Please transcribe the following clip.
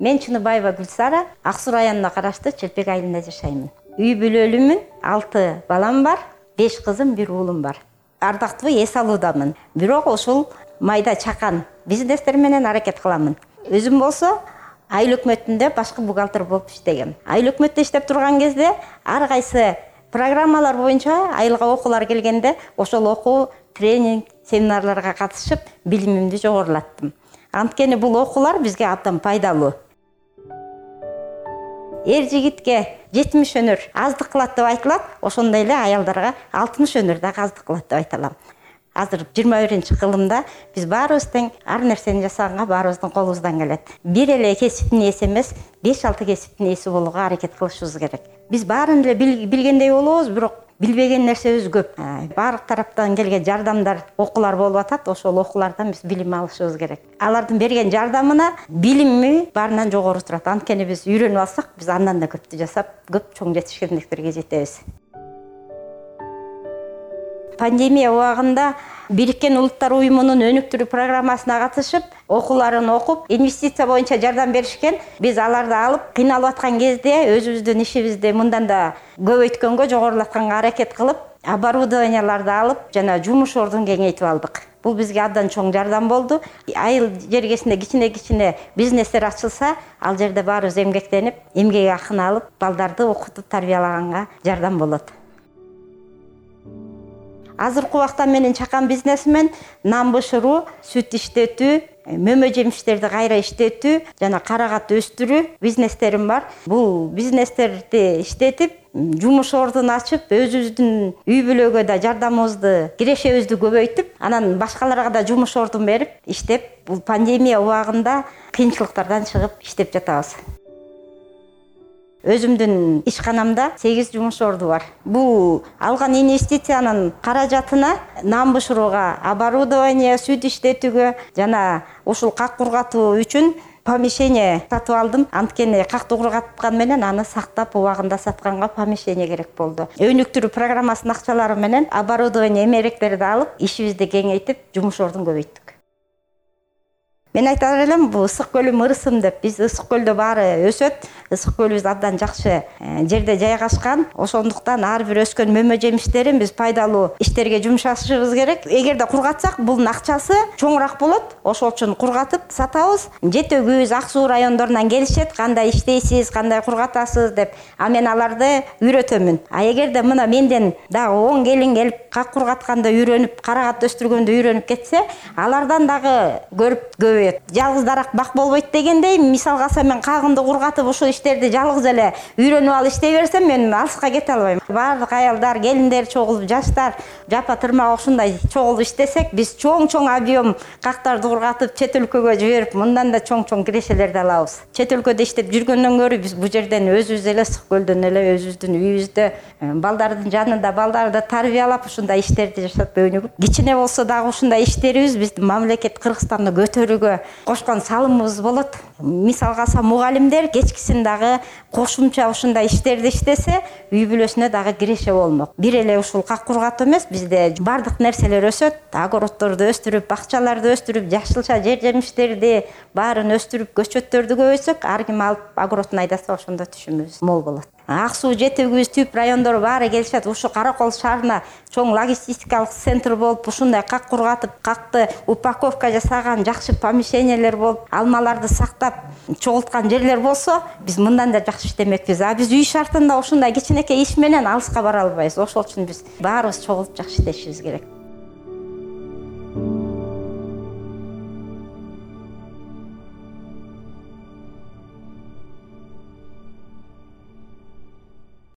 мен чыныбаева гүлсара ак суу районуна караштуу челпек айылында жашаймын. Үй бүлөлүүмүн алты балам бар беш кызым бир уулум бар. Ардактуу эс алуудамын бирок ушул майда чакан бизнестер менен аракет кыламын өзүм болсо айыл өкмөтүндө башкы бухгалтер болуп иштегем айыл өкмөттө иштеп турган кезде ар кайсы программалар боюнча айылга окуулар келгенде ошол окуу тренинг семинарларга катышып билимимди жогорулаттым анткени бул окуулар бизге абдан пайдалуу эр жигитке жетимиш өнөр аздык кылат деп айтылат ошондой эле аялдарга алтымыш өнөр дагы аздык кылат деп айта алам. Азыр жыйырма биринчи кылымда биз баарыбыз тең ар нерсени жасаганга баарыбыздын колубуздан келет. Бир эле кесиптин ээси эмес беш алты кесиптин ээси болууга аракет кылышыбыз керек. Биз баарын эле билгендей болобуз бирок билбеген нерсебиз көп баардык тараптан келген жардамдар окуулар болуп атат. Ошол окуулардан биз билим алышыбыз керек. Алардын берген жардамына билими баарынан жогору турат. Анткени биз үйрөнүп алсак биз андан да көптү жасап көп чоң жетишкендиктерге жетебиз пандемия убагында бириккен улуттар уюмунун өнүктүрүү программасына катышып окууларын окуп инвестиция боюнча жардам беришкен биз аларды алып кыйналып аткан кезде өзүбүздүн ишибизди мындан да көбөйткөнгө жогорулатканга аракет кылып оборудованияларды алып жана жумуш ордун кеңейтип алдык бул бизге абдан чоң жардам болду айыл жергесинде кичине кичине бизнестер ачылса ал жерде баарыбыз эмгектенип эмгек акын алып балдарды окутуп тарбиялаганга жардам болот азыркы убакта менин чакан бизнесимен нан бышыруу сүт иштетүү мөмө жемиштерди кайра иштетүү жана карагат өстүрүү бизнестерим бар. Бул бизнестерди иштетип жумуш ордун ачып өзүбүздүн үй бүлөгө да жардамыбызды кирешебизди көбөйтүп анан башкаларга да жумуш ордун берип иштеп бул пандемия убагында кыйынчылыктардан чыгып иштеп жатабыз өзүмдүн ишканамда сегиз жумуш орду бар. Бул алган инвестициянын каражатына нан бышырууга оборудование сүт иштетүүгө жана ушул как кургатуу үчүн помещение сатып алдым. Анткени какты кургаткан менен аны сактап убагында сатканга помещение керек болду. Өнүктүрүү программасынын акчалары менен оборудование эмеректерди алып ишибизди кеңейтип жумуш ордун көбөйттүк мен айтар элем бул ысык көлүм ырысым деп биз ысык көлдө баары өсөт ысык көлүбүз абдан жакшы жерде жайгашкан ошондуктан ар бир өскөн мөмө жемиштерин биз пайдалуу иштерге жумшашыбыз керек эгерде кургатсак бунун акчасы чоңураак болот ошол үчүн кургатып сатабыз жетөгүбүз ак суу райондорунан келишет кандай иштейсиз кандай кургатасыз деп а мен аларды үйрөтөмүн а эгерде мына менден дагы он келин келип как кургатканды үйрөнүп карагат өстүргөндү үйрөнүп кетсе алардан дагы көрүп көбөйөт жалгыз дарак бак болбойт дегендей мисалга мен кагынды кургатып ушул иштерди жалгыз эле үйрөнүп алып иштей берсем мен алыска кете албайм. Баардык аялдар келиндер чогулуп жаштар жапа тырмак ушундай чогулуп иштесек биз чоң чоң объем кактарды кургатып чет өлкөгө жиберип мындан да чоң чоң кирешелерди алабыз. Чет өлкөдө иштеп жүргөндөн көрө биз бул жерден өзүбүз эле ысык көлдөн эле өзүбүздүн үйүбүздө э, балдардын жанында балдарды тарбиялап ушундай иштерди жашап өнүгүп кичине болсо дагы ушундай иштерибиз биздин мамлекет кыргызстанды көтөрүүгө кошкон салымыбыз болот. Мисалга алсам мугалимдер кечкисин дагы кошумча ушундай иштерди иштесе үй бүлөсүнө дагы киреше болмок. Бир эле ушул как кургатуу эмес бизде баардык нерселер өсөт. Огороддорду өстүрүп бакчаларды өстүрүп жашылча жер жемиштерди баарын өстүрүп көчөттөрдү көбөйтсөк ар ким алып огородун айдаса ошондо түшүмүбүз мол болот ак суу жетүүбүз түп райондор баары келишет ушу каракол шаарына чоң логистикалык центр болуп ушундай как кургатып какты упаковка жасаган жакшы помещениялер болуп алмаларды сактап чогулткан жерлер болсо биз мындан да жакшы иштемекпиз а биз үй шартында ушундай кичинекей иш менен алыска бара албайбыз ошол үчүн биз баарыбыз чогулуп жакшы иштешибиз керек.